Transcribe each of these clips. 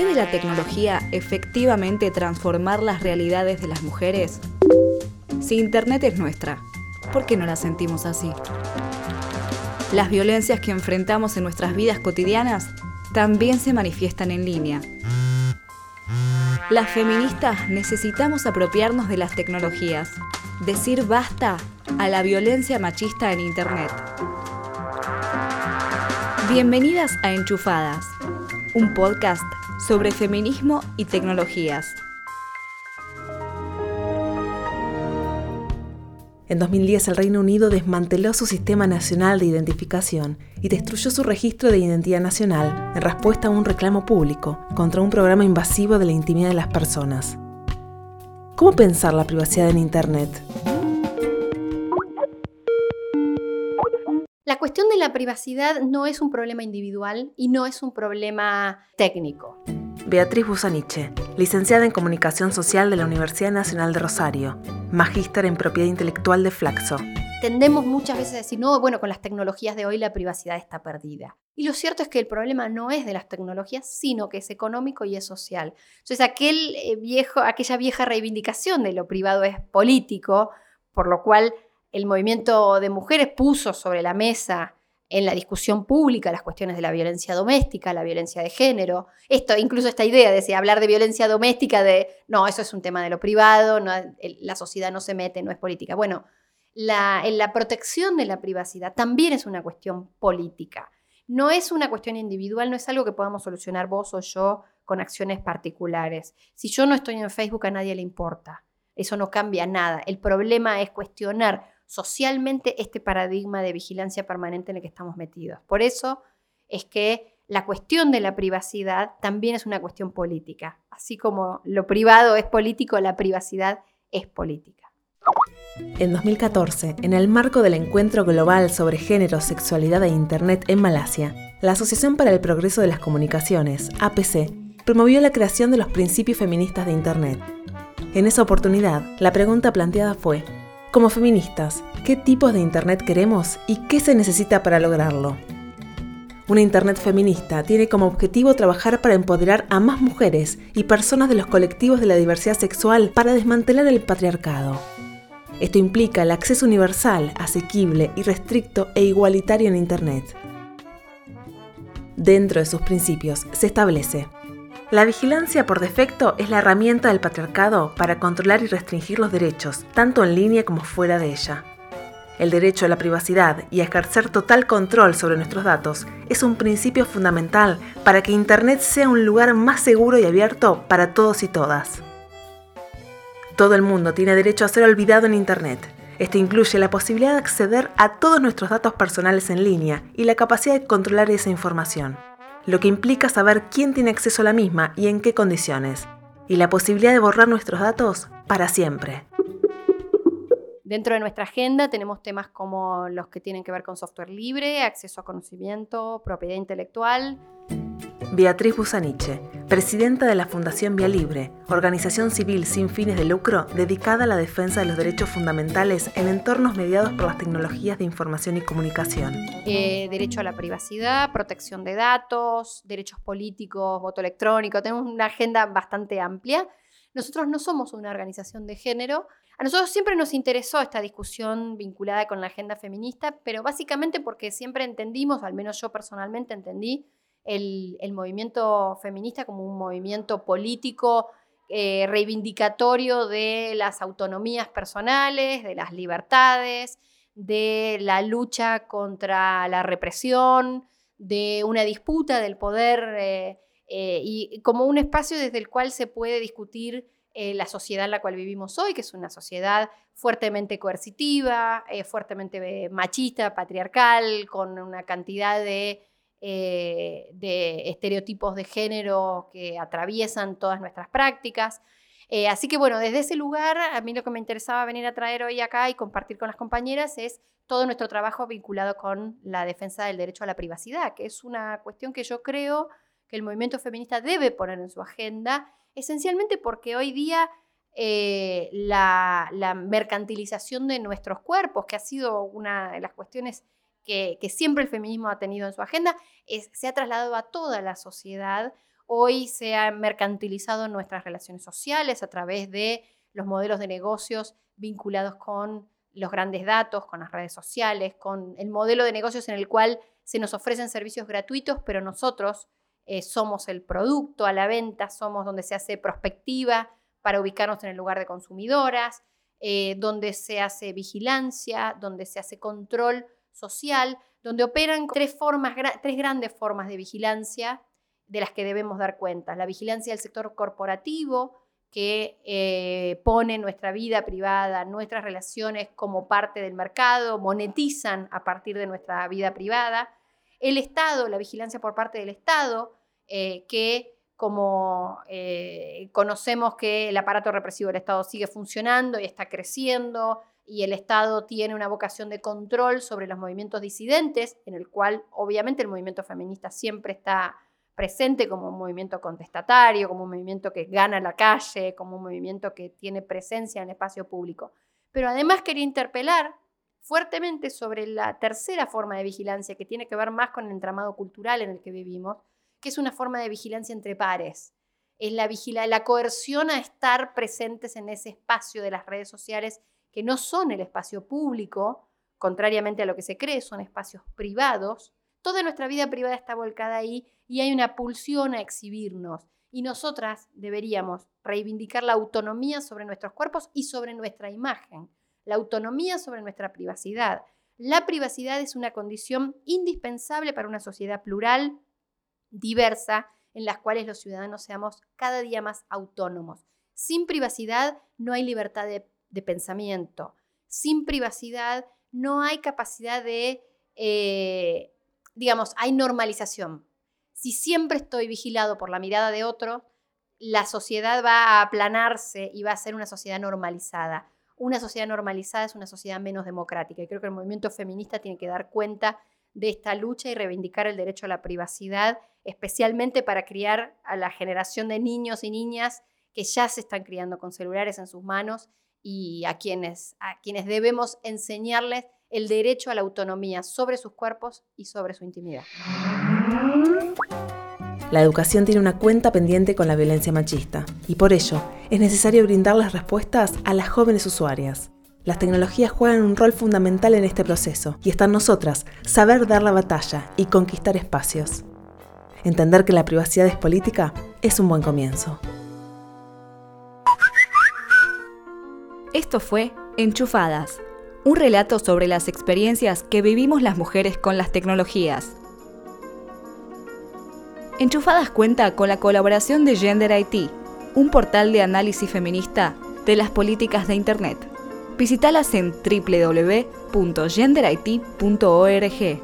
¿Puede la tecnología efectivamente transformar las realidades de las mujeres? Si Internet es nuestra, ¿por qué no la sentimos así? Las violencias que enfrentamos en nuestras vidas cotidianas también se manifiestan en línea. Las feministas necesitamos apropiarnos de las tecnologías, decir basta a la violencia machista en Internet. Bienvenidas a Enchufadas, un podcast sobre feminismo y tecnologías. En 2010 el Reino Unido desmanteló su sistema nacional de identificación y destruyó su registro de identidad nacional en respuesta a un reclamo público contra un programa invasivo de la intimidad de las personas. ¿Cómo pensar la privacidad en Internet? Cuestión de la privacidad no es un problema individual y no es un problema técnico. Beatriz Busaniche, licenciada en Comunicación Social de la Universidad Nacional de Rosario, magíster en Propiedad Intelectual de Flaxo. Tendemos muchas veces a decir, no, bueno, con las tecnologías de hoy la privacidad está perdida. Y lo cierto es que el problema no es de las tecnologías, sino que es económico y es social. Entonces, aquel eh, viejo, aquella vieja reivindicación de lo privado es político, por lo cual el movimiento de mujeres puso sobre la mesa en la discusión pública las cuestiones de la violencia doméstica, la violencia de género. Esto, incluso esta idea de hablar de violencia doméstica, de no, eso es un tema de lo privado, la sociedad no se mete, no es política. Bueno, la, la protección de la privacidad también es una cuestión política. No es una cuestión individual, no es algo que podamos solucionar vos o yo con acciones particulares. Si yo no estoy en Facebook, a nadie le importa. Eso no cambia nada. El problema es cuestionar socialmente este paradigma de vigilancia permanente en el que estamos metidos. Por eso es que la cuestión de la privacidad también es una cuestión política. Así como lo privado es político, la privacidad es política. En 2014, en el marco del Encuentro Global sobre Género, Sexualidad e Internet en Malasia, la Asociación para el Progreso de las Comunicaciones, APC, promovió la creación de los principios feministas de Internet. En esa oportunidad, la pregunta planteada fue, como feministas, ¿qué tipos de Internet queremos y qué se necesita para lograrlo? Una Internet feminista tiene como objetivo trabajar para empoderar a más mujeres y personas de los colectivos de la diversidad sexual para desmantelar el patriarcado. Esto implica el acceso universal, asequible, irrestricto e igualitario en Internet. Dentro de sus principios se establece la vigilancia por defecto es la herramienta del patriarcado para controlar y restringir los derechos, tanto en línea como fuera de ella. El derecho a la privacidad y a ejercer total control sobre nuestros datos es un principio fundamental para que Internet sea un lugar más seguro y abierto para todos y todas. Todo el mundo tiene derecho a ser olvidado en Internet. Esto incluye la posibilidad de acceder a todos nuestros datos personales en línea y la capacidad de controlar esa información lo que implica saber quién tiene acceso a la misma y en qué condiciones, y la posibilidad de borrar nuestros datos para siempre. Dentro de nuestra agenda tenemos temas como los que tienen que ver con software libre, acceso a conocimiento, propiedad intelectual, Beatriz Busaniche, presidenta de la Fundación Vía Libre, organización civil sin fines de lucro dedicada a la defensa de los derechos fundamentales en entornos mediados por las tecnologías de información y comunicación. Eh, derecho a la privacidad, protección de datos, derechos políticos, voto electrónico, tenemos una agenda bastante amplia. Nosotros no somos una organización de género. A nosotros siempre nos interesó esta discusión vinculada con la agenda feminista, pero básicamente porque siempre entendimos, al menos yo personalmente entendí, el, movimiento feminista como un movimiento político eh, reivindicatorio de las autonomías personales, de las libertades, de la lucha contra la represión, de una disputa del poder eh, eh, y como un espacio desde el cual se puede discutir la sociedad en la cual vivimos hoy, que es una sociedad fuertemente coercitiva, fuertemente machista, patriarcal, con una cantidad de eh, de estereotipos de género que atraviesan todas nuestras prácticas. Eh, así que bueno, desde ese lugar, a mí lo que me interesaba venir a traer hoy acá y compartir con las compañeras es todo nuestro trabajo vinculado con la defensa del derecho a la privacidad, que es una cuestión que yo creo que el movimiento feminista debe poner en su agenda, esencialmente porque hoy día eh, la, la, mercantilización de nuestros cuerpos, que ha sido una de las cuestiones que, siempre el feminismo ha tenido en su agenda, se ha trasladado a toda la sociedad. hoy se ha mercantilizado nuestras relaciones sociales a través de los modelos de negocios vinculados con los grandes datos, con las redes sociales, con el modelo de negocios en el cual se nos ofrecen servicios gratuitos, pero nosotros eh, somos el producto a la venta, somos donde se hace prospectiva para ubicarnos en el lugar de consumidoras, eh, donde se hace vigilancia, donde se hace control social, donde operan tres, formas, tres grandes formas de vigilancia de las que debemos dar cuenta. La vigilancia del sector corporativo, que eh, pone nuestra vida privada, nuestras relaciones como parte del mercado, monetizan a partir de nuestra vida privada. El Estado, la vigilancia por parte del Estado, eh, que como eh, conocemos que el aparato represivo del Estado sigue funcionando y está creciendo, y el Estado tiene una vocación de control sobre los movimientos disidentes, en el cual obviamente el movimiento feminista siempre está presente como un movimiento contestatario, como un movimiento que gana la calle, como un movimiento que tiene presencia en el espacio público. Pero además quería interpelar fuertemente sobre la tercera forma de vigilancia que tiene que ver más con el entramado cultural en el que vivimos, que es una forma de vigilancia entre pares. Es la, vigila la coerción a estar presentes en ese espacio de las redes sociales que no son el espacio público, contrariamente a lo que se cree, son espacios privados, Toda nuestra vida privada está volcada ahí y hay una pulsión a exhibirnos. Y nosotras deberíamos reivindicar la autonomía sobre nuestros cuerpos y sobre nuestra imagen, la autonomía sobre nuestra privacidad. La privacidad es una condición indispensable para una sociedad plural, diversa, en las cuales los ciudadanos seamos cada día más autónomos. Sin privacidad no hay libertad de, pensamiento. Sin privacidad no hay capacidad de eh, digamos, hay normalización. Si siempre estoy vigilado por la mirada de otro, la sociedad va a aplanarse y va a ser una sociedad normalizada. Una sociedad normalizada es una sociedad menos democrática. Y creo que el movimiento feminista tiene que dar cuenta de esta lucha y reivindicar el derecho a la privacidad, especialmente para criar a la generación de niños y niñas que ya se están criando con celulares en sus manos y a quienes, a quienes debemos enseñarles el derecho a la autonomía sobre sus cuerpos y sobre su intimidad. La educación tiene una cuenta pendiente con la violencia machista y por ello es necesario brindar las respuestas a las jóvenes usuarias. Las tecnologías juegan un rol fundamental en este proceso y está nosotras saber dar la batalla y conquistar espacios. Entender que la privacidad es política es un buen comienzo. Esto fue Enchufadas un relato sobre las experiencias que vivimos las mujeres con las tecnologías. Enchufadas cuenta con la colaboración de Gender IT, un portal de análisis feminista de las políticas de Internet. Visítalas en www.genderit.org.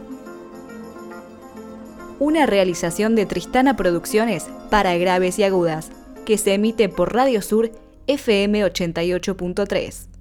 Una realización de Tristana Producciones para graves y agudas, que se emite por Radio Sur FM 88.3.